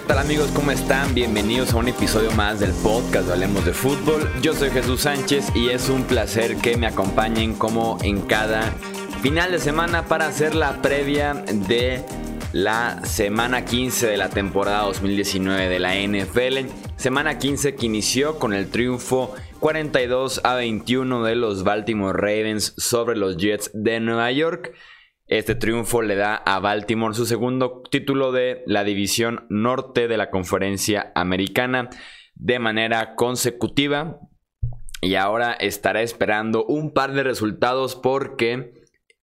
¿Qué tal amigos? ¿Cómo están? Bienvenidos a un episodio más del podcast de Hablemos de Fútbol. Yo soy Jesús Sánchez y es un placer que me acompañen como en cada final de semana para hacer la previa de la semana 15 de la temporada 2019 de la NFL. Semana 15 que inició con el triunfo 42 a 21 de los Baltimore Ravens sobre los Jets de Nueva York. Este triunfo le da a Baltimore su segundo título de la división norte de la conferencia americana de manera consecutiva. Y ahora estará esperando un par de resultados porque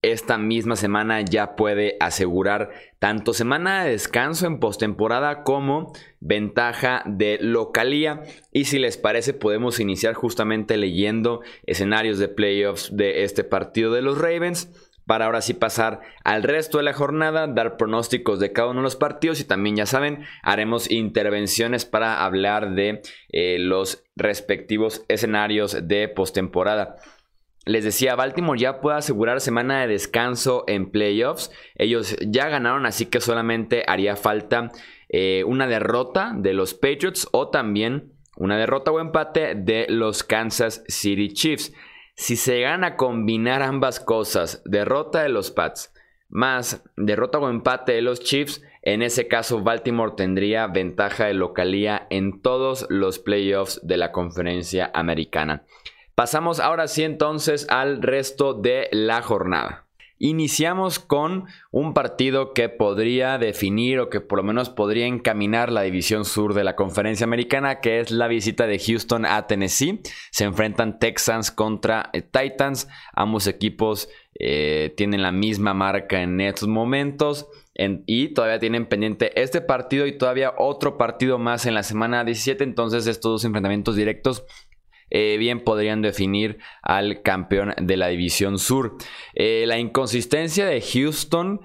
esta misma semana ya puede asegurar tanto semana de descanso en postemporada como ventaja de localía. Y si les parece, podemos iniciar justamente leyendo escenarios de playoffs de este partido de los Ravens para ahora sí pasar al resto de la jornada, dar pronósticos de cada uno de los partidos y también ya saben, haremos intervenciones para hablar de eh, los respectivos escenarios de postemporada. Les decía, Baltimore ya puede asegurar semana de descanso en playoffs. Ellos ya ganaron, así que solamente haría falta eh, una derrota de los Patriots o también una derrota o empate de los Kansas City Chiefs. Si se gana a combinar ambas cosas, derrota de los Pats más derrota o empate de los Chiefs, en ese caso Baltimore tendría ventaja de localía en todos los playoffs de la conferencia americana. Pasamos ahora sí entonces al resto de la jornada. Iniciamos con un partido que podría definir o que por lo menos podría encaminar la división sur de la conferencia americana, que es la visita de Houston a Tennessee. Se enfrentan Texans contra eh, Titans. Ambos equipos eh, tienen la misma marca en estos momentos. y todavía tienen pendiente este partido y todavía otro partido más en la semana 17. Entonces estos dos enfrentamientos directos eh, bien podrían definir al campeón de la división sur. Eh, la inconsistencia de Houston,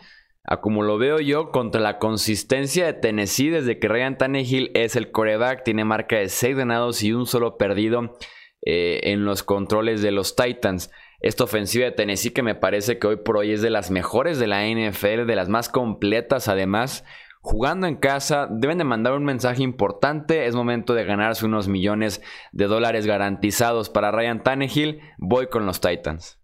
como lo veo yo, contra la consistencia de Tennessee desde que Ryan Tannehill es el coreback, tiene marca de 6 ganados y un solo perdido eh, en los controles de los Titans. Esta ofensiva de Tennessee que me parece que hoy por hoy es de las mejores de la NFL, de las más completas además jugando en casa, deben de mandar un mensaje importante. Es momento de ganarse unos millones de dólares garantizados para Ryan Tannehill. Voy con los Titans.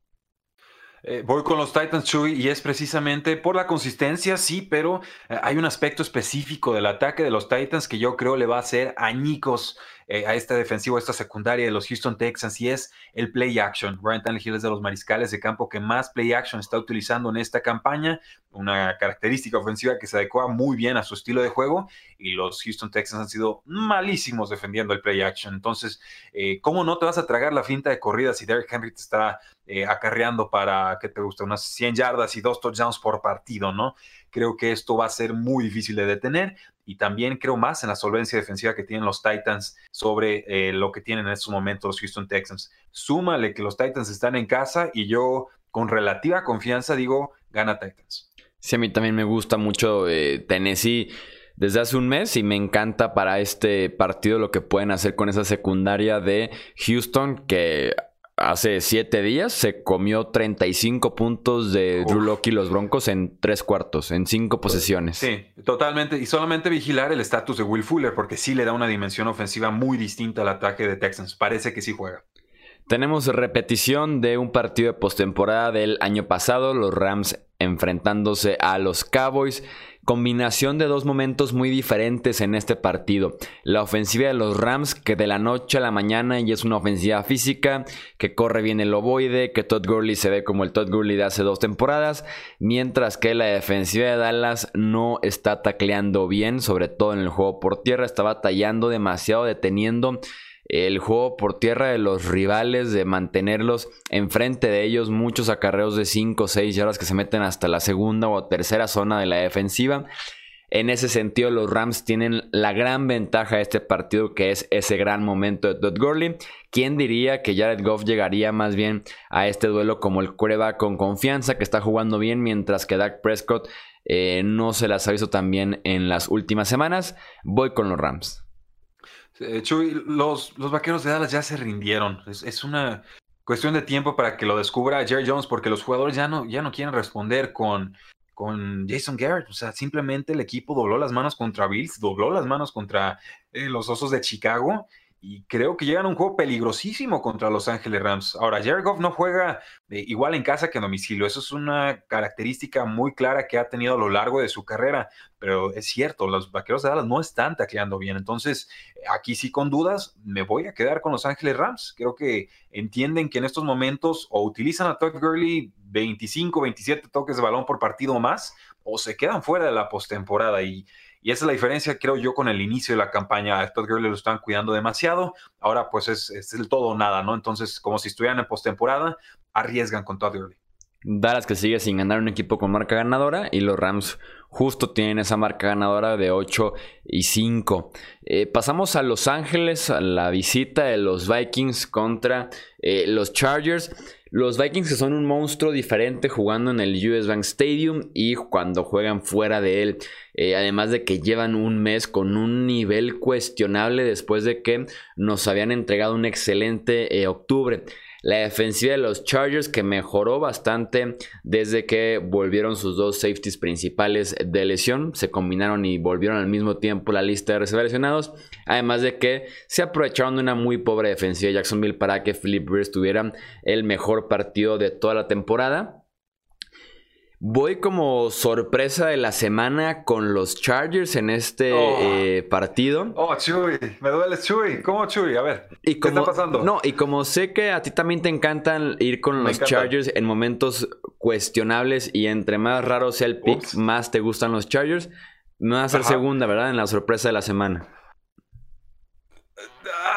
Eh, voy con los Titans, Chuy, y es precisamente por la consistencia, sí, pero eh, hay un aspecto específico del ataque de los Titans que yo creo le va a hacer añicos eh, a esta defensiva, a esta secundaria de los Houston Texans y es el play action. Ryan Tannehill es de los mariscales de campo que más play action está utilizando en esta campaña, una característica ofensiva que se adecua muy bien a su estilo de juego y los Houston Texans han sido malísimos defendiendo el play action. Entonces, eh, ¿cómo no te vas a tragar la finta de corrida si Derrick Henry te está eh, acarreando para, ¿qué te gusta? Unas 100 yardas y dos touchdowns por partido, ¿no? Creo que esto va a ser muy difícil de detener y también creo más en la solvencia defensiva que tienen los Titans sobre eh, lo que tienen en estos momentos los Houston Texans. Súmale que los Titans están en casa y yo con relativa confianza digo, gana Titans. Sí, a mí también me gusta mucho eh, Tennessee desde hace un mes y me encanta para este partido lo que pueden hacer con esa secundaria de Houston que hace siete días se comió 35 puntos de Drew Locke y los Broncos en tres cuartos, en cinco posesiones. Sí, totalmente. Y solamente vigilar el estatus de Will Fuller, porque sí le da una dimensión ofensiva muy distinta al ataque de Texans. Parece que sí juega. Tenemos repetición de un partido de postemporada del año pasado, los Rams enfrentándose a los Cowboys combinación de dos momentos muy diferentes en este partido. La ofensiva de los Rams, que de la noche a la mañana y es una ofensiva física, que corre bien el ovoide, que Todd Gurley se ve como el Todd Gurley de hace dos temporadas, mientras que la defensiva de Dallas no está tacleando bien, sobre todo en el juego por tierra, está batallando demasiado, deteniendo el juego por tierra de los rivales, de mantenerlos enfrente de ellos, muchos acarreos de 5 o 6 yardas que se meten hasta la segunda o tercera zona de la defensiva. En ese sentido, los Rams tienen la gran ventaja de este partido, que es ese gran momento de Todd Gurley. ¿Quién diría que Jared Goff llegaría más bien a este duelo como el cueva con confianza, que está jugando bien, mientras que Dak Prescott eh, no se las ha visto tan bien en las últimas semanas? Voy con los Rams. Eh, Chuy, los, los vaqueros de Dallas ya se rindieron. Es, una cuestión de tiempo para que lo descubra Jerry Jones, porque los jugadores ya no, ya no quieren responder con, con Jason Garrett. O sea, simplemente el equipo dobló las manos contra Bills, dobló las manos contra eh, los Osos de Chicago y creo que llegan a un juego peligrosísimo contra Los Ángeles Rams. Ahora, Jared Goff no juega eh, igual en casa que en domicilio. Eso es una característica muy clara que ha tenido a lo largo de su carrera. Pero es cierto, los vaqueros de Dallas no están tacleando bien. Entonces, aquí sí con dudas, me voy a quedar con Los Ángeles Rams. Creo que entienden que en estos momentos o utilizan a Todd Gurley 25, 27 toques de balón por partido más o se quedan fuera de la postemporada. Y y esa es la diferencia, creo yo, con el inicio de la campaña. A Todd Gurley lo están cuidando demasiado. Ahora, pues es, es el todo o nada, ¿no? Entonces, como si estuvieran en postemporada, arriesgan con Todd Gurley. Dallas que sigue sin ganar un equipo con marca ganadora y los Rams justo tienen esa marca ganadora de 8 y 5. Eh, pasamos a Los Ángeles, a la visita de los Vikings contra eh, los Chargers. Los Vikings son un monstruo diferente jugando en el US Bank Stadium y cuando juegan fuera de él. Eh, además de que llevan un mes con un nivel cuestionable después de que nos habían entregado un excelente eh, octubre. La defensiva de los Chargers que mejoró bastante desde que volvieron sus dos safeties principales de lesión. Se combinaron y volvieron al mismo tiempo la lista de lesionados. Además de que se aprovecharon de una muy pobre defensiva de Jacksonville para que Philip Rivers tuviera el mejor partido de toda la temporada. Voy como sorpresa de la semana con los Chargers en este oh. eh, partido. Oh, Chuy, me duele Chuy. ¿Cómo Chuy? A ver, ¿qué está pasando? No, y como sé que a ti también te encantan ir con los Chargers en momentos cuestionables y entre más raro sea el pick, más te gustan los Chargers, me va a ser segunda, ¿verdad? En la sorpresa de la semana.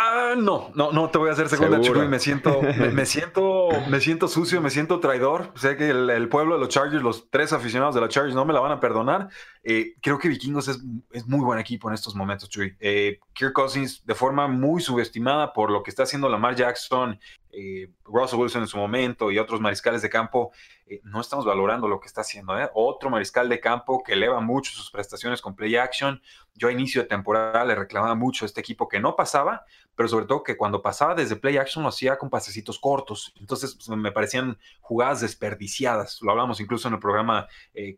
Ah, no, no, no te voy a hacer segunda, Chuy. Me siento, me, siento, me siento sucio, me siento traidor. Sé que el, pueblo de los Chargers, los tres aficionados de los Chargers, no me la van a perdonar. Eh, creo que Vikingos es, es, muy buen equipo en estos momentos, Chuy. Eh, Kirk Cousins, de forma muy subestimada por lo que está haciendo Lamar Jackson, eh, Russell Wilson en su momento y otros mariscales de campo, eh, no estamos valorando lo que está haciendo. Otro mariscal de campo que eleva mucho sus prestaciones con play action. Yo a inicio de temporada le reclamaba mucho a este equipo que no pasaba, pero sobre todo que cuando pasaba desde play action lo hacía con pasecitos cortos. Entonces pues, me parecían jugadas desperdiciadas. Lo hablamos incluso en el programa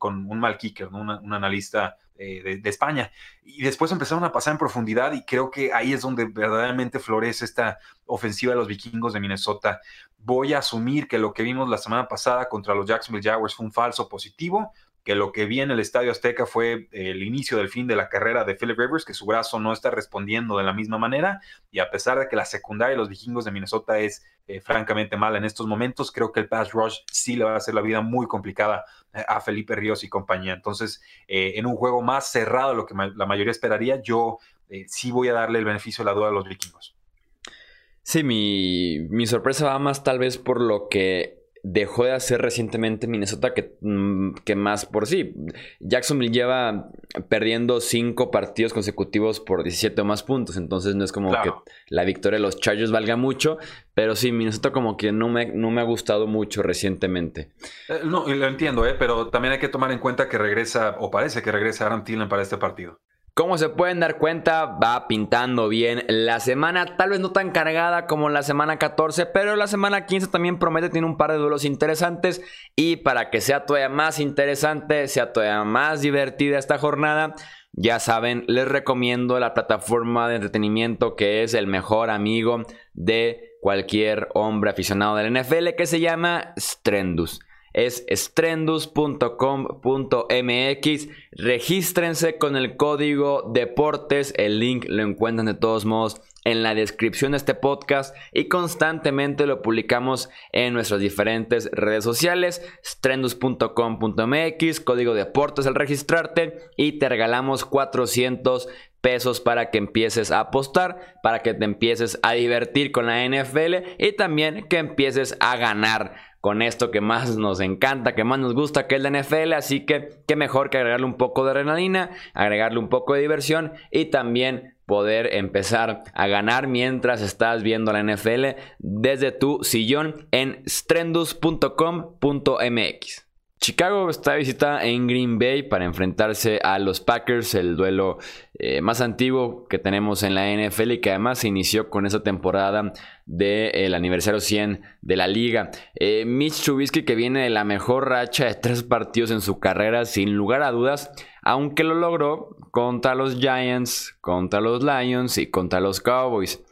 con un mal kicker, un analista de, de, España. Y después empezaron a pasar en profundidad y creo que ahí es donde verdaderamente florece esta ofensiva de los vikingos de Minnesota. Voy a asumir que lo que vimos la semana pasada contra los Jacksonville Jaguars fue un falso positivo, que lo que vi en el Estadio Azteca fue el inicio del fin de la carrera de Philip Rivers, que su brazo no está respondiendo de la misma manera, y a pesar de que la secundaria de los vikingos de Minnesota es eh, francamente mala en estos momentos, creo que el pass rush sí le va a hacer la vida muy complicada eh, a Felipe Ríos y compañía. Entonces, eh, en un juego más cerrado de lo que la mayoría esperaría, yo sí voy a darle el beneficio de la duda a los vikingos. Sí, mi, mi sorpresa va más tal vez por lo que dejó de hacer recientemente Minnesota que, mm, que, más por sí. Jacksonville lleva perdiendo cinco partidos consecutivos por 17 o más puntos, entonces no es como que la victoria de los Chargers valga mucho, pero sí, Minnesota como que no me, no me ha gustado mucho recientemente. Eh, no, lo entiendo, eh, pero también hay que tomar en cuenta que regresa, o parece que regresa Aaron Thielen para este partido. Como se pueden dar cuenta, va pintando bien la semana, tal vez no tan cargada como la semana 14, pero la semana 15 también promete, tiene un par de duelos interesantes. Y para que sea todavía más interesante, sea todavía más divertida esta jornada, ya saben, les recomiendo la plataforma de entretenimiento que es el mejor amigo de cualquier hombre aficionado del NFL que se llama Strendus es strendus.com.mx. Regístrense con el código deportes. El link lo encuentran de todos modos en la descripción de este podcast y constantemente lo publicamos en nuestras diferentes redes sociales. strendus.com.mx, código deportes al registrarte y te regalamos 400 pesos para que empieces a apostar, para que te empieces a divertir con la NFL y también que empieces a ganar con esto que más nos encanta, que más nos gusta, que es la NFL. Así que qué mejor que agregarle un poco de adrenalina, agregarle un poco de diversión y también poder empezar a ganar mientras estás viendo la NFL desde tu sillón en strendus.com.mx. Chicago está de visita en Green Bay para enfrentarse a los Packers, el duelo eh, más antiguo que tenemos en la NFL y que además se inició con esa temporada del aniversario 100 de la liga. Eh, Mitch Trubisky que viene de la mejor racha de tres partidos en su carrera, sin lugar a dudas, aunque lo logró contra los Giants, contra los Lions y contra los Cowboys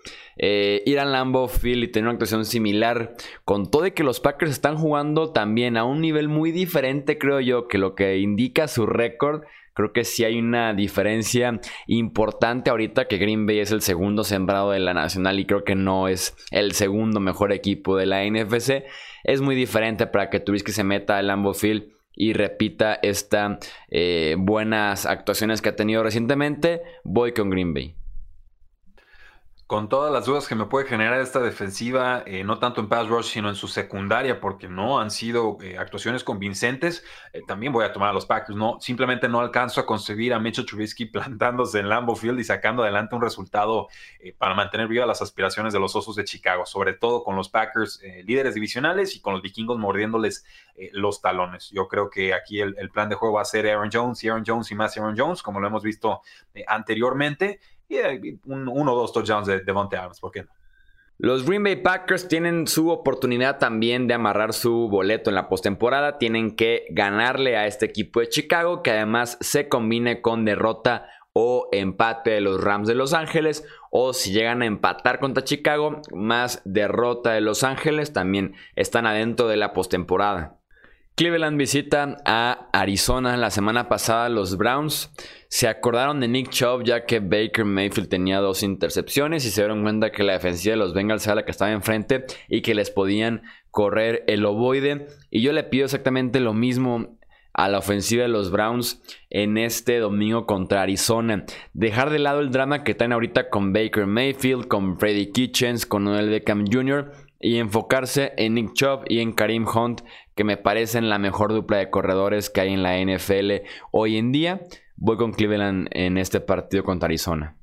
eh, ir al Lambeau Field y tener una actuación similar, con todo de que los Packers están jugando también a un nivel muy diferente, creo yo, que lo que indica su récord. Creo que sí hay una diferencia importante ahorita que Green Bay es el segundo sembrado de la Nacional y creo que no es el segundo mejor equipo de la NFC. Es muy diferente para que que se meta al Lambeau Field y repita estas eh, buenas actuaciones que ha tenido recientemente. Voy con Green Bay con todas las dudas que me puede generar esta defensiva, eh, no tanto en pass rush, sino en su secundaria, porque no han sido eh, actuaciones convincentes, eh, también voy a tomar a los Packers. No, simplemente no alcanzo a concebir a Mitchell Trubisky plantándose en Lambeau Field y sacando adelante un resultado para mantener viva las aspiraciones de los Osos de Chicago, sobre todo con los Packers líderes divisionales y con los vikingos mordiéndoles los talones. Yo creo que aquí el, el, plan de juego va a ser Aaron Jones y Aaron Jones y más Aaron Jones, como lo hemos visto anteriormente y uno o dos touchdowns de Devontae Adams, ¿por qué no? Los Green Bay Packers tienen su oportunidad también de amarrar su boleto en la postemporada. Tienen que ganarle a este equipo de Chicago, que además se combine con derrota o empate de los Rams de Los Ángeles. O si llegan a empatar contra Chicago, más derrota de Los Ángeles, también están adentro de la postemporada. Cleveland visita a Arizona la semana pasada. Los Browns se acordaron de Nick Chubb ya que Baker Mayfield tenía dos intercepciones y se dieron cuenta que la defensiva de los Bengals era la que estaba enfrente y que les podían correr el ovoide. Y yo le pido exactamente lo mismo a la ofensiva de los Browns en este domingo contra Arizona. Dejar de lado el drama que están ahorita con Baker Mayfield, con Freddy Kitchens, con Noel Beckham Jr. y enfocarse en Nick Chubb y en Karim Hunt que me parecen la mejor dupla de corredores que hay en la NFL hoy en día. Voy con Cleveland en este partido contra Arizona.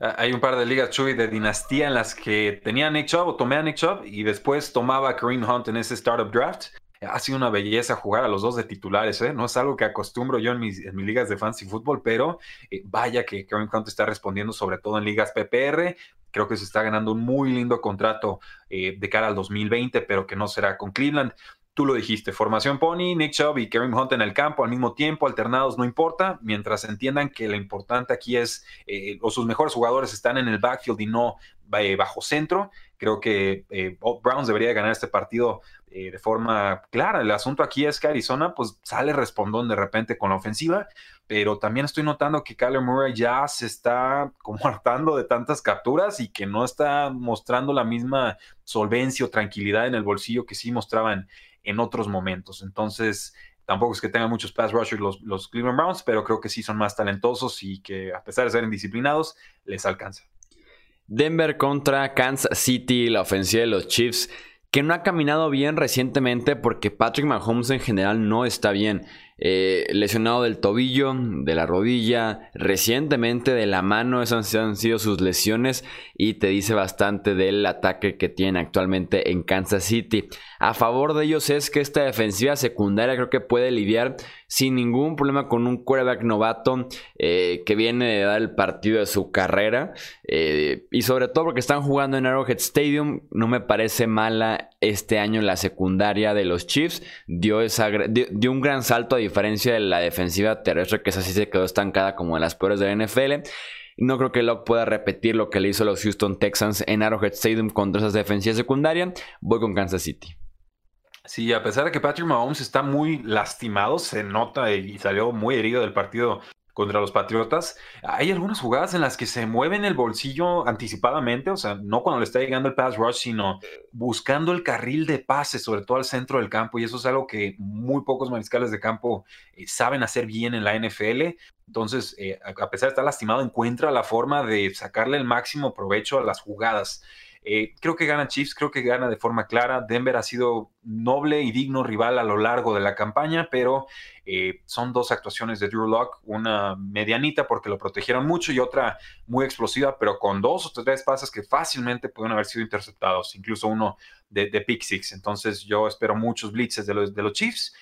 Ah, hay un par de ligas Chuy de dinastía en las que tenía Nick Chubb o tomé a Nick Chubb y después tomaba a Kareem Hunt en ese startup draft. Ha sido una belleza jugar a los dos de titulares, ¿eh? No es algo que acostumbro yo en mis, ligas de fantasy fútbol, pero eh, vaya que Kareem Hunt está respondiendo sobre todo en ligas PPR. Creo que se está ganando un muy lindo contrato eh, de cara al 2020, pero que no será con Cleveland. Tú lo dijiste, formación Pony, Nick Chubb y Kareem Hunt en el campo al mismo tiempo, alternados, no importa, mientras entiendan que lo importante aquí es, eh, o sus mejores jugadores están en el backfield y no eh, bajo centro. Creo que eh, Browns debería ganar este partido de forma clara. El asunto aquí es que Arizona pues sale respondón de repente con la ofensiva, pero también estoy notando que Kyler Murray ya se está como hartando de tantas capturas y que no está mostrando la misma solvencia o tranquilidad en el bolsillo que sí mostraban en otros momentos. Entonces, tampoco es que tengan muchos pass rushers los, los Cleveland Browns, pero creo que sí son más talentosos y que a pesar de ser indisciplinados, les alcanza. Denver contra Kansas City, la ofensiva de los Chiefs, que no ha caminado bien recientemente porque Patrick Mahomes en general no está bien. Eh, lesionado del tobillo, de la rodilla, recientemente de la mano, esas han sido sus lesiones y te dice bastante del ataque que tiene actualmente en Kansas City. A favor de ellos es que esta defensiva secundaria creo que puede lidiar sin ningún problema con un quarterback novato eh, que viene de dar el partido de su carrera. Eh, y sobre todo porque están jugando en Arrowhead Stadium. No me parece mala este año la secundaria de los Chiefs. Dio, esa, un gran salto a diferencia de la defensiva terrestre que esa sí se quedó estancada como en las peores de la NFL. No creo que Locke pueda repetir lo que le hizo a los Houston Texans en Arrowhead Stadium contra esas defensivas secundarias. Voy con Kansas City. Sí, a pesar de que Patrick Mahomes está muy lastimado, se nota y salió muy herido del partido contra los Patriotas. Hay algunas jugadas en las que se mueven el bolsillo anticipadamente, o sea, no cuando le está llegando el pass rush, sino buscando el carril de pase, sobre todo al centro del campo, y eso es algo que muy pocos mariscales de campo eh, saben hacer bien en la NFL. Entonces, eh, a pesar de estar lastimado, encuentra la forma de sacarle el máximo provecho a las jugadas. Eh, creo que gana Chiefs, creo que gana de forma clara. Denver ha sido noble y digno rival a lo largo de la campaña, pero eh, son dos actuaciones de Drew Lock, una medianita porque lo protegieron mucho y otra muy explosiva, pero con dos o tres pases que fácilmente pueden haber sido interceptados, incluso uno de, de pick six. Entonces yo espero muchos blitzes de los, de los Chiefs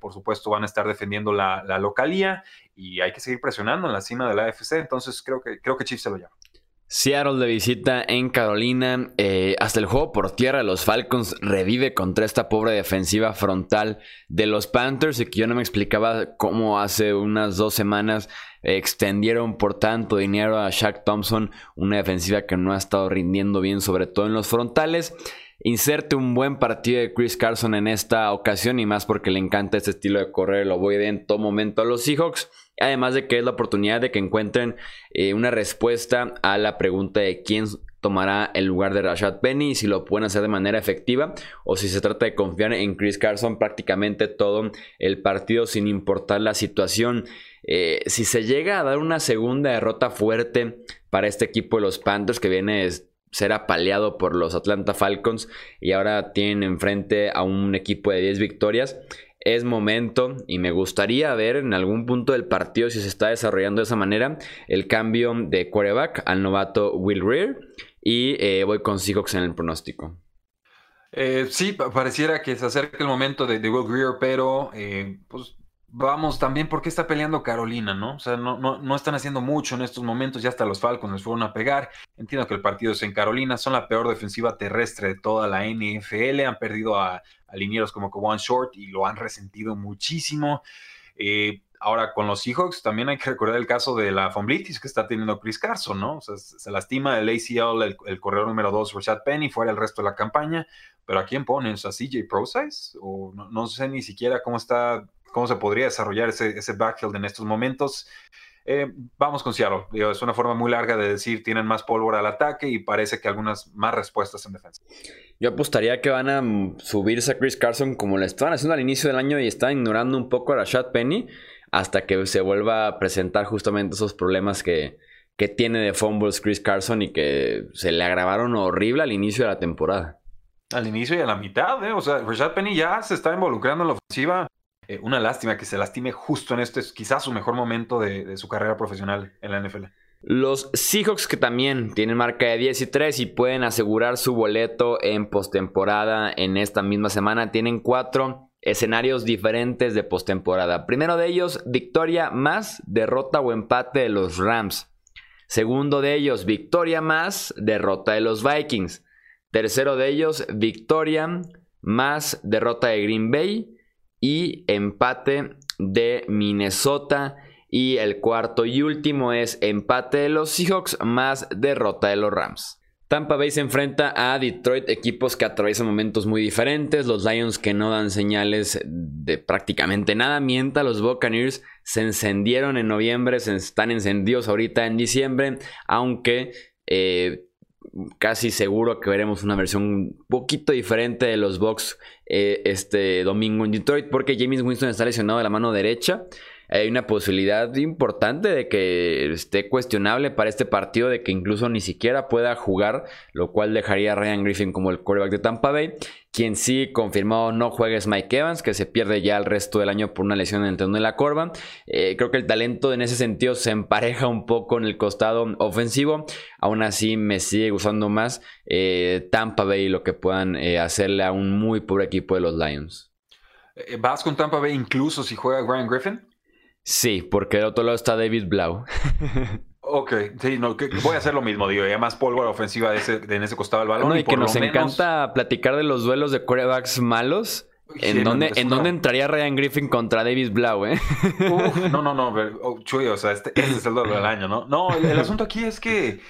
por supuesto, van a estar defendiendo la, la, localía y hay que seguir presionando en la cima de la AFC. Entonces, creo que, creo que Chiefs se lo llama. Seattle de visita en Carolina. Eh, hasta el juego por tierra, los Falcons revive contra esta pobre defensiva frontal de los Panthers. Y que yo no me explicaba cómo hace unas dos semanas extendieron por tanto dinero a Shaq Thompson, una defensiva que no ha estado rindiendo bien, sobre todo en los frontales. Inserte un buen partido de Chris Carson en esta ocasión y más porque le encanta este estilo de correr lo voy de en todo momento a los Seahawks. Además de que es la oportunidad de que encuentren eh, una respuesta a la pregunta de quién tomará el lugar de Rashad Penny y si lo pueden hacer de manera efectiva o si se trata de confiar en Chris Carson prácticamente todo el partido sin importar la situación. Eh, si se llega a dar una segunda derrota fuerte para este equipo de los Panthers que viene a ser apaleado por los Atlanta Falcons y ahora tienen enfrente a un equipo de 10 victorias, es momento y me gustaría ver en algún punto del partido si se está desarrollando de esa manera el cambio de quarterback al novato Will Rear y eh, voy con Seahawks en el pronóstico. Eh, sí, pareciera que se acerca el momento de, Will Greer, pero eh, pues vamos también porque está peleando Carolina, ¿no? O sea, no, no, no, están haciendo mucho en estos momentos, ya hasta los Falcons les fueron a pegar. Entiendo que el partido es en Carolina, son la peor defensiva terrestre de toda la NFL, han perdido a, a linieros como One Short y lo han resentido muchísimo. Eh, ahora, con los Seahawks también hay que recordar el caso de la fomblitis que está teniendo Chris Carson, ¿no? O sea, se lastima el ACL, el, corredor número 2, Rashad Penny, fuera el resto de la campaña. Pero ¿a quién pones? ¿A CJ ProSize? O no, no sé ni siquiera cómo está cómo se podría desarrollar ese, ese backfield en estos momentos. Eh, vamos con Seattle. es una forma muy larga de decir tienen más pólvora al ataque y parece que algunas más respuestas en defensa. Yo apostaría que van a subirse a Chris Carson como le estaban haciendo al inicio del año y están ignorando un poco a Rashad Penny hasta que se vuelva a presentar justamente esos problemas que, que tiene de fumbles Chris Carson y que se le agravaron horrible al inicio de la temporada. Al inicio y a la mitad, ¿eh? O sea, Rashad Penny ya se está involucrando en la ofensiva eh, una lástima que se lastime justo en este, quizás su mejor momento de, su carrera profesional en la NFL. Los Seahawks que también tienen marca de 10 y 3 y pueden asegurar su boleto en postemporada en esta misma semana, tienen cuatro escenarios diferentes de postemporada. Primero de ellos, victoria más, derrota o empate de los Rams. Segundo de ellos, victoria más, derrota de los Vikings. Tercero de ellos, victoria más, derrota de Green Bay y empate de Minnesota. Y el cuarto y último es empate de los Seahawks más derrota de los Rams. Tampa Bay se enfrenta a Detroit, equipos que atraviesan momentos muy diferentes. Los Lions que no dan señales de prácticamente nada, mientras los Buccaneers se encendieron en noviembre, se están encendidos ahorita en diciembre, aunque eh, casi seguro que veremos una versión un poquito diferente de los Bucks eh, este domingo en Detroit porque James Winston está lesionado de la mano derecha hay una posibilidad importante de que esté cuestionable para este partido, de que incluso ni siquiera pueda jugar, lo cual dejaría a Ryan Griffin como el quarterback de Tampa Bay. Quien sí confirmado no juega es Mike Evans, que se pierde ya el resto del año por una lesión en el tendón de la corva. Eh, creo que el talento en ese sentido se empareja un poco en el costado ofensivo. Aún así me sigue gustando más eh, Tampa Bay y lo que puedan eh, hacerle a un muy pobre equipo de los Lions. ¿Vas con Tampa Bay incluso si juega Ryan Griffin? Sí, porque del otro lado está David Blau. ok, sí, no, voy a hacer lo mismo, digo, ya más pólvora ofensiva de ese, en ese costado del balón. y, que nos encanta platicar de los duelos de quarterbacks malos. ¿En, dónde, ¿En dónde entraría Ryan Griffin contra David Blau, eh? no, no, no, oh, Chuy, o sea, este, este, es el duelo del año, ¿no? No, el asunto aquí es que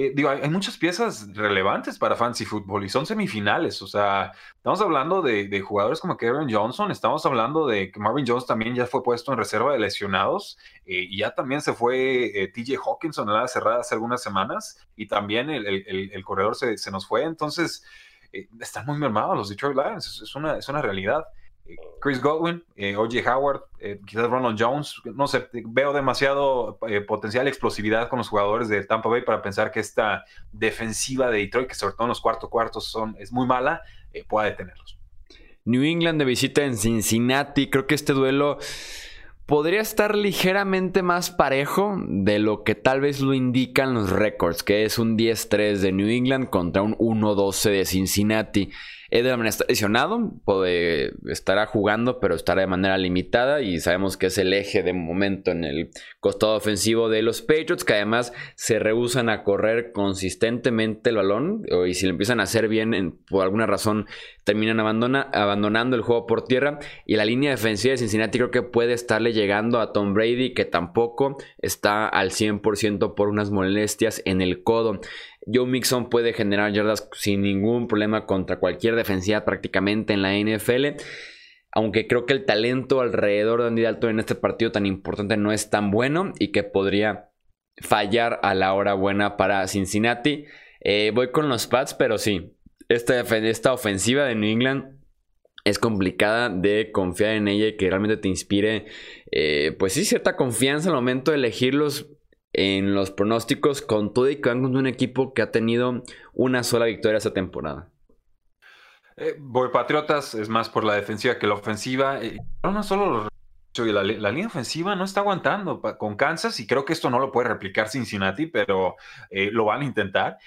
eh, digo, hay, muchas piezas relevantes para fantasy fútbol y son semifinales. O sea, estamos hablando de, jugadores como Kevin Johnson, estamos hablando de que Marvin Jones también ya fue puesto en reserva de lesionados eh, y ya también se fue eh, TJ Hawkinson en la cerrada hace algunas semanas y también el, corredor se, nos fue. Entonces, están muy mermados los Detroit Lions, es una, es una realidad. Chris Godwin, eh, O.J. Howard, eh, quizás Ronald Jones. No sé, veo demasiado eh, potencial explosividad con los jugadores de Tampa Bay para pensar que esta defensiva de Detroit, que sobre todo en los cuartos cuartos son, es muy mala, pueda detenerlos. New England de visita en Cincinnati. Creo que este duelo podría estar ligeramente más parejo de lo que tal vez lo indican los récords, que es un 10-3 de New England contra un 1-12 de Cincinnati. Edelman está lesionado, puede, estará jugando, pero estará de manera limitada y sabemos que es el eje de momento en el costado ofensivo de los Patriots, que además se rehusan a correr consistentemente el balón y si lo empiezan a hacer bien, por alguna razón terminan abandonando el juego por tierra y la línea defensiva de Cincinnati creo que puede estarle llegando a Tom Brady, que tampoco está al 100% por unas molestias en el codo. Joe Mixon puede generar yardas sin ningún problema contra cualquier defensiva prácticamente en la NFL. Aunque creo que el talento alrededor de Andy Dalton en este partido tan importante no es tan bueno y que podría fallar a la hora buena para Cincinnati. Eh, voy con los Pats, pero sí, esta, esta ofensiva de New England es complicada de confiar en ella y que realmente te inspire, eh, pues sí, cierta confianza al momento de elegirlos en los pronósticos con todo y que van con un equipo que ha tenido una sola victoria esta temporada. Eh, voy Patriotas, es más por la defensiva que la ofensiva. Eh, no, solo la, línea ofensiva no está aguantando con Kansas y creo que esto no lo puede replicar Cincinnati, pero eh, lo van a intentar.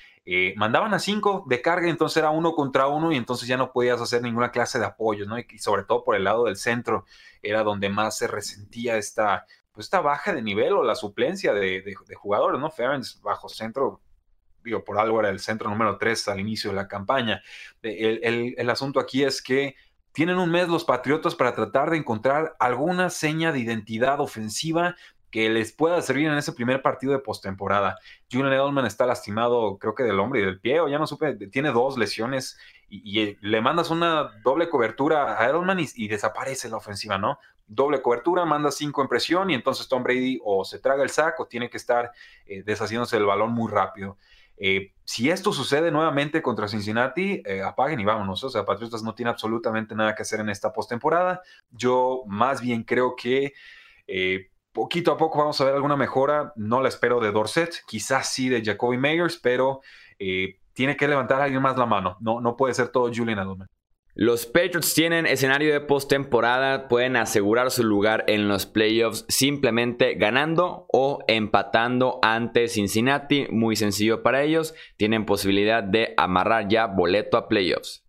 mandaban a cinco de carga, entonces era uno contra uno y entonces ya no podías hacer ninguna clase de apoyo, ¿no? Y, sobre todo por el lado del centro era donde más se resentía esta, pues esta baja de nivel o la suplencia de, jugadores, ¿no? Ferens bajo centro, digo, por algo era el centro número 3 al inicio de la campaña. El, asunto aquí es que tienen un mes los Patriotas para tratar de encontrar alguna seña de identidad ofensiva que les pueda servir en ese primer partido de postemporada. Julian Edelman está lastimado, creo que del hombro y del pie, o ya no supe, tiene dos lesiones y, le mandas una doble cobertura a Edelman y, desaparece la ofensiva, ¿no? Doble cobertura, manda cinco en presión y entonces Tom Brady o se traga el saco tiene que estar eh, deshaciéndose del balón muy rápido. Eh, si esto sucede nuevamente contra Cincinnati, eh, apaguen y vámonos. O sea, Patriotas no tiene absolutamente nada que hacer en esta postemporada. Yo más bien creo que poquito a poco vamos a ver alguna mejora. No la espero de Dorset, quizás sí de Jacoby Meyers, pero tiene que levantar alguien más la mano. No, no puede ser todo Julian Edelman. Los Patriots tienen escenario de postemporada, pueden asegurar su lugar en los playoffs simplemente ganando o empatando ante Cincinnati. Muy sencillo para ellos, tienen posibilidad de amarrar ya boleto a playoffs.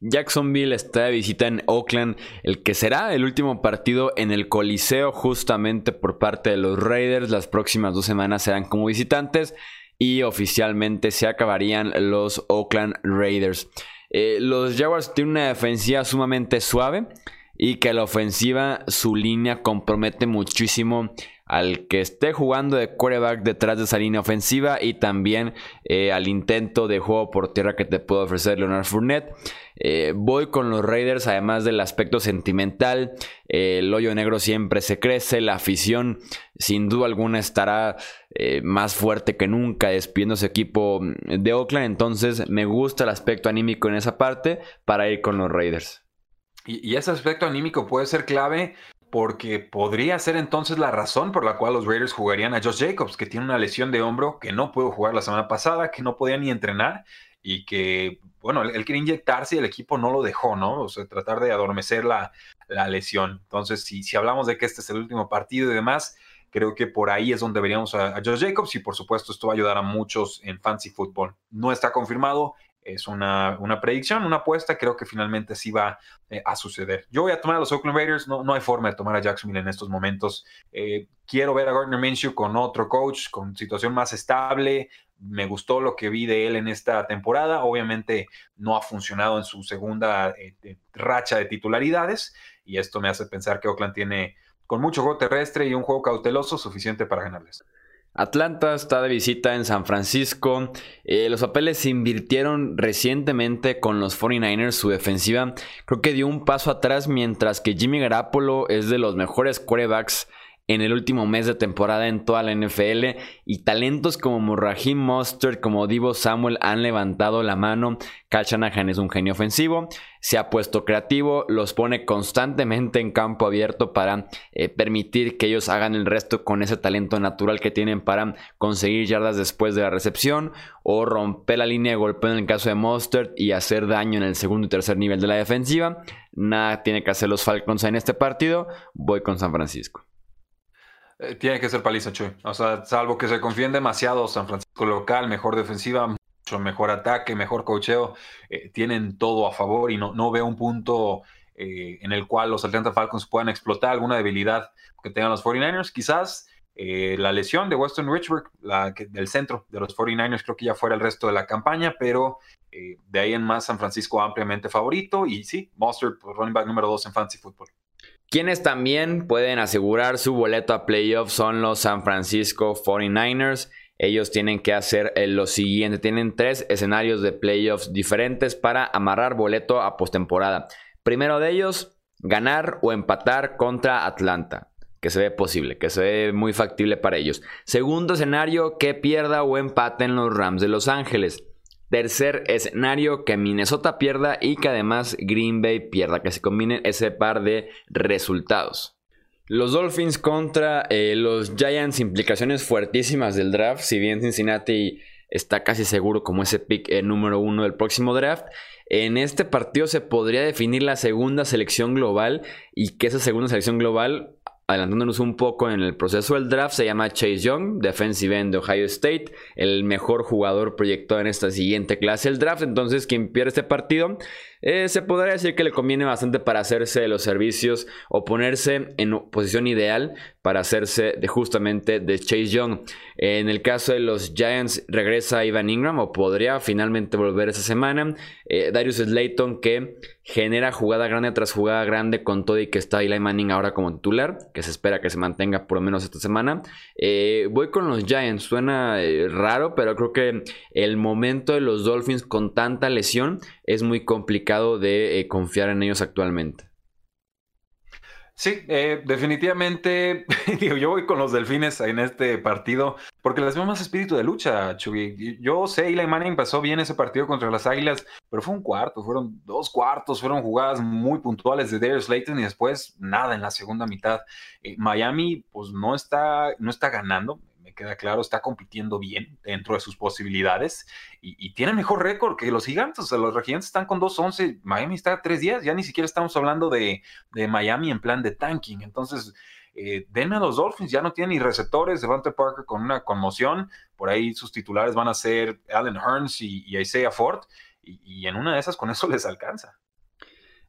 Jacksonville está de visita en Oakland, el que será el último partido en el Coliseo justamente por parte de los Raiders. Las próximas dos semanas serán como visitantes y oficialmente se acabarían los Oakland Raiders. Eh, los Jaguars tienen una defensiva sumamente suave y que la ofensiva su línea compromete muchísimo al que esté jugando de quarterback detrás de esa línea ofensiva y también eh, al intento de juego por tierra que te puede ofrecer Leonard Fournette. Eh, voy con los Raiders, además del aspecto sentimental. Eh, el hoyo negro siempre se crece. La afición, sin duda alguna, estará más fuerte que nunca despidiendo ese equipo de Oakland. Entonces, me gusta el aspecto anímico en esa parte para ir con los Raiders. y ese aspecto anímico puede ser clave porque podría ser entonces la razón por la cual los Raiders jugarían a Josh Jacobs, que tiene una lesión de hombro que no pudo jugar la semana pasada, que no podía ni entrenar y que, bueno, él, quería inyectarse y el equipo no lo dejó, ¿no? O sea, tratar de adormecer la, lesión. Entonces, si, si hablamos de que este es el último partido y demás, creo que por ahí es donde veríamos a, Josh Jacobs y por supuesto esto va a ayudar a muchos en fancy football. No está confirmado, es una, predicción, una apuesta, creo que finalmente sí va eh, a suceder. Yo voy a tomar a los Oakland Raiders, no, no hay forma de tomar a Jacksonville en estos momentos. Eh, quiero ver a Gardner Minshew con otro coach, con situación más estable. Me gustó lo que vi de él en esta temporada. Obviamente no ha funcionado en su segunda eh, racha de titularidades y esto me hace pensar que Oakland tiene con mucho juego terrestre y un juego cauteloso suficiente para ganarles. Atlanta está de visita en San Francisco. Eh, los papeles se invirtieron recientemente con los 49ers. Su defensiva creo que dio un paso atrás mientras que Jimmy Garapolo es de los mejores quarterbacks en el último mes de temporada en toda la NFL y talentos como Raheem Mostert, como Divo Samuel han levantado la mano. Kyle Shanahan es un genio ofensivo, se ha puesto creativo, los pone constantemente en campo abierto para eh, permitir que ellos hagan el resto con ese talento natural que tienen para conseguir yardas después de la recepción o romper la línea de golpeo en el caso de Mostert y hacer daño en el segundo y tercer nivel de la defensiva. Nada tiene que hacer los Falcons en este partido. Voy con San Francisco. Eh, tiene que ser paliza, Chuy. O sea, salvo que se confíen demasiado San Francisco local, mejor defensiva, mejor ataque, mejor cocheo, eh, tienen todo a favor y no, no veo un punto eh, en el cual los Atlanta Falcons puedan explotar alguna debilidad que tengan los 49ers. Quizás la lesión de Weston Richburg, la del centro de los 49ers, creo que ya fuera el resto de la campaña, pero de ahí en más San Francisco ampliamente favorito y sí, Monster, pues, running back número 2 en Fantasy Football. Quienes también pueden asegurar su boleto a playoffs son los San Francisco 49ers ellos tienen que hacer eh, lo siguiente. Tienen tres escenarios de playoffs diferentes para amarrar boleto a postemporada. Primero de ellos, ganar o empatar contra Atlanta. Que se ve posible, que se ve muy factible para ellos. Segundo escenario, que pierda o empaten los Rams de Los Ángeles. Tercer escenario, que Minnesota pierda y que además Green Bay pierda, que se combinen ese par de resultados. Los Dolphins contra eh, los Giants, implicaciones fuertísimas del draft. Si bien Cincinnati está casi seguro como ese pick eh, número uno del próximo draft, en este partido se podría definir la segunda selección global y que esa segunda selección global adelantándonos un poco en el proceso del draft, se llama Chase Young, defensive end de Ohio State, el mejor jugador proyectado en esta siguiente clase del draft. Entonces, quien pierde este partido, eh, se podría decir que le conviene bastante para hacerse de los servicios o ponerse en posición ideal para hacerse de justamente de Chase Young. En el caso de los Giants, regresa Ivan Ingram o podría finalmente volver esa semana. Eh, Darius Slayton que genera jugada grande tras jugada grande con todo y que está Eli Manning ahora como titular, que se espera que se mantenga por lo menos esta semana. Eh, voy con los Giants, suena eh, raro, pero creo que el momento de los Dolphins con tanta lesión es muy complicado de eh, confiar en ellos actualmente. Sí, eh, definitivamente, digo, yo voy con los delfines en este partido porque les veo más espíritu de lucha, Chuy. Yo sé, Eli Manning pasó bien ese partido contra las Águilas, pero fue un cuarto, fueron dos cuartos, fueron jugadas muy puntuales de Darius Slayton y después nada en la segunda mitad. Eh, Miami, pues no está, no está ganando, queda claro, está compitiendo bien dentro de sus posibilidades y, tiene mejor récord que los gigantes. O los gigantes están con 2-11, Miami está a 3-10, ya ni siquiera estamos hablando de, Miami en plan de tanking. Entonces, eh, denme a los Dolphins, ya no tienen ni receptores, Devante Parker con una conmoción, por ahí sus titulares van a ser Allen Hearns y, Isaiah Ford, y en una de esas con eso les alcanza.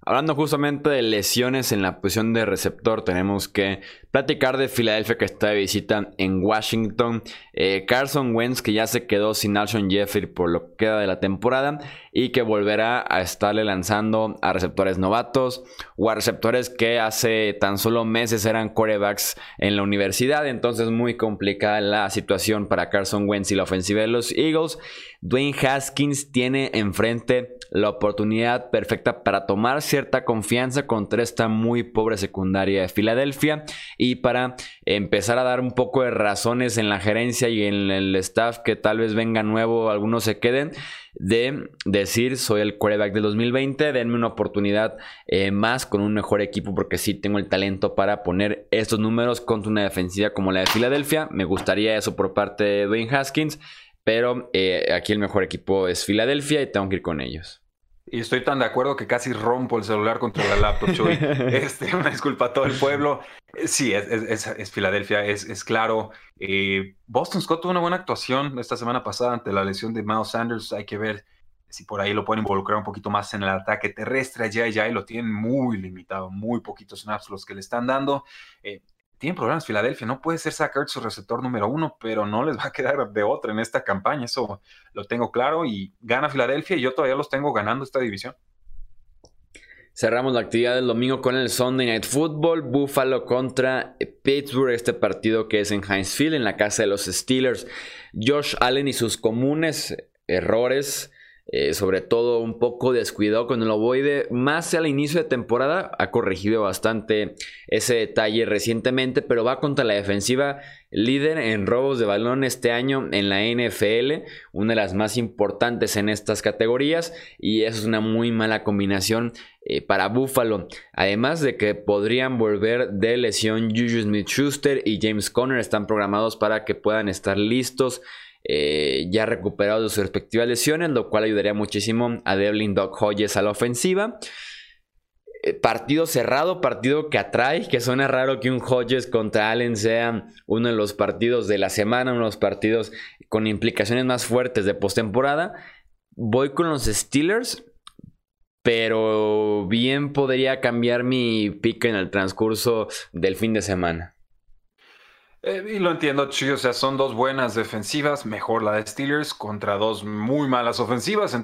Hablando justamente de lesiones en la posición de receptor, tenemos que platicar de Filadelfia que está de visita en Washington. Eh, Carson Wentz que ya se quedó sin Alshon Jeffrey por lo que queda de la temporada y que volverá a estarle lanzando a receptores novatos o a receptores que hace tan solo meses eran corebacks en la universidad. Entonces muy complicada la situación para Carson Wentz y la ofensiva de los Eagles. Dwayne Haskins tiene enfrente la oportunidad perfecta para tomar cierta confianza contra esta muy pobre secundaria de Filadelfia y para empezar a dar un poco de razones en la gerencia y en el staff que tal vez venga nuevo, algunos se queden, de decir soy el quarterback del 2020, denme una oportunidad eh, más con un mejor equipo porque sí tengo el talento para poner estos números contra una defensiva como la de Filadelfia. Me gustaría eso por parte de Dwayne Haskins. Pero eh, aquí el mejor equipo es Filadelfia y tengo que ir con ellos. Y estoy tan de acuerdo que casi rompo el celular contra la laptop, Chuy. este, una disculpa a todo el pueblo. Eh, sí, es, Filadelfia, es, claro. Eh, Boston Scott tuvo una buena actuación esta semana pasada ante la lesión de Miles Sanders. Hay que ver si por ahí lo pueden involucrar un poquito más en el ataque terrestre. Ya, ya, y lo tienen muy limitado, muy poquitos snaps los que le están dando tienen problemas Filadelfia, no puede ser Zach su receptor número uno, pero no les va a quedar de otra en esta campaña, eso lo tengo claro y gana Filadelfia y yo todavía los tengo ganando esta división. Cerramos la actividad del domingo con el Sunday Night Football, Buffalo contra Pittsburgh, este partido que es en Heinz Field, en la casa de los Steelers. Josh Allen y sus comunes errores eh, sobre todo un poco descuidado con el ovoide, más al inicio de temporada, ha corregido bastante ese detalle recientemente, pero va contra la defensiva líder en robos de balón este año en la NFL, una de las más importantes en estas categorías, y eso es una muy mala combinación eh, para Buffalo. Además de que podrían volver de lesión Juju Smith Schuster y James Conner están programados para que puedan estar listos eh, ya recuperado de sus respectivas lesiones, lo cual ayudaría muchísimo a Devlin Doc Hodges a la ofensiva. eh, partido cerrado, partido que atrae, que suena raro que un Hodges contra Allen sea uno de los partidos de la semana, uno de los partidos con implicaciones más fuertes de postemporada. Voy con los Steelers, pero bien podría cambiar mi pick en el transcurso del fin de semana. Eh, y lo entiendo, Chuy, o sea, son dos buenas defensivas, mejor la de Steelers contra dos muy malas ofensivas.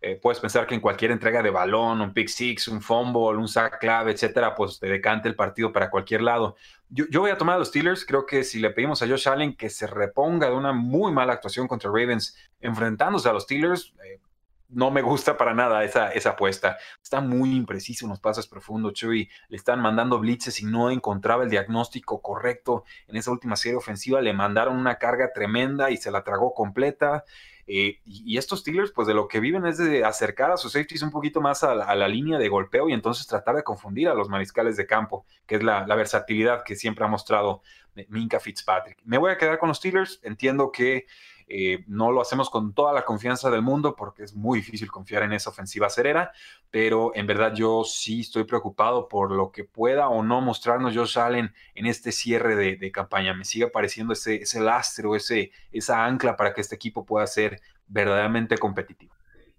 Eh, puedes pensar que en cualquier entrega de balón, un pick six, un fumble, un sack clave, etcétera, pues te decante el partido para cualquier lado. Yo, voy a tomar a los Steelers. Creo que si le pedimos a Josh Allen que se reponga de una muy mala actuación contra Ravens enfrentándose a los Steelers, eh, no me gusta para nada esa, esa apuesta. Está muy impreciso en los pases profundos, Chuy. Le están mandando blitzes y no encontraba el diagnóstico correcto en esa última serie ofensiva. Le mandaron una carga tremenda y se la tragó completa. Eh, y, estos Steelers, pues de lo que viven es de acercar a sus safeties un poquito más a la, línea de golpeo y entonces tratar de confundir a los mariscales de campo, que es la, la versatilidad que siempre ha mostrado Minka Fitzpatrick. Me voy a quedar con los Steelers. Entiendo que eh, no lo hacemos con toda la confianza del mundo porque es muy difícil confiar en esa ofensiva cerera, pero en verdad yo sí estoy preocupado por lo que pueda o no mostrarnos Josh Allen en este cierre de, campaña. Me sigue apareciendo ese, ese lastre o ese, esa ancla para que este equipo pueda ser verdaderamente competitivo.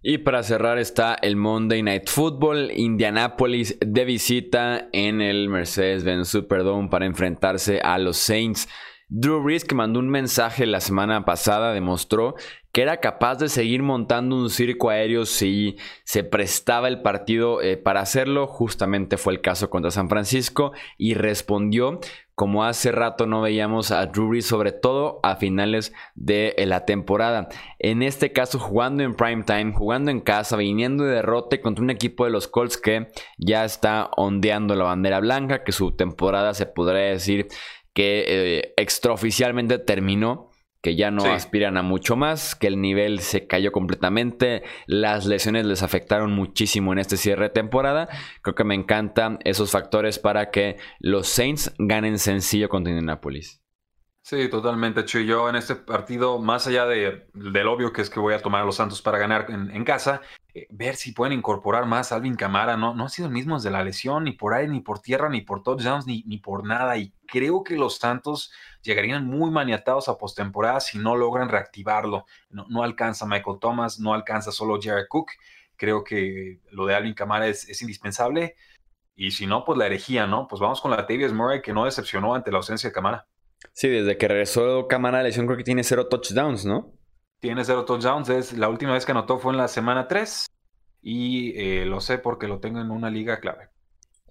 Y para cerrar está el Monday Night Football, Indianapolis de visita en el Mercedes-Benz Superdome para enfrentarse a los Saints. Drew Brees, que mandó un mensaje la semana pasada, demostró que era capaz de seguir montando un circo aéreo si se prestaba el partido eh, para hacerlo. Justamente fue el caso contra San Francisco y respondió como hace rato no veíamos a Drew Brees, sobre todo a finales de eh, la temporada. En este caso, jugando en prime time, jugando en casa, viniendo de derrote contra un equipo de los Colts que ya está ondeando la bandera blanca, que su temporada se podría decir que eh, extraoficialmente terminó, que ya no aspiran a mucho más, que el nivel se cayó completamente, las lesiones les afectaron muchísimo en este cierre de temporada. Creo que me encantan esos factores para que los Saints ganen sencillo contra Indianapolis. Sí, totalmente, Chuy. Yo en este partido, más allá de, del obvio que es que voy a tomar a los Santos para ganar en, casa, eh, ver si pueden incorporar más a Alvin Camara. No, no ha sido el mismo desde la lesión, ni por aire, ni por tierra, ni por touchdowns, ni, ni por nada. Y creo que los Santos llegarían muy maniatados a postemporada si no logran reactivarlo. No, no, alcanza Michael Thomas, no alcanza solo Jared Cook. Creo que lo de Alvin Camara es, es indispensable. Y si no, pues la herejía, ¿no? Pues vamos con la Tavius Murray que no decepcionó ante la ausencia de Camara. Sí, desde que regresó Camara de lesión creo que tiene cero touchdowns, ¿no? Tiene cero touchdowns. Es, la última vez que anotó fue en la semana 3 y eh, lo sé porque lo tengo en una liga clave.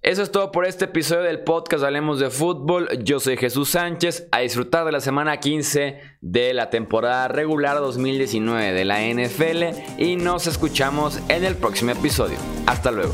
Eso es todo por este episodio del podcast Hablemos de Fútbol. Yo soy Jesús Sánchez. A disfrutar de la semana 15 de la temporada regular 2019 de la NFL y nos escuchamos en el próximo episodio. Hasta luego.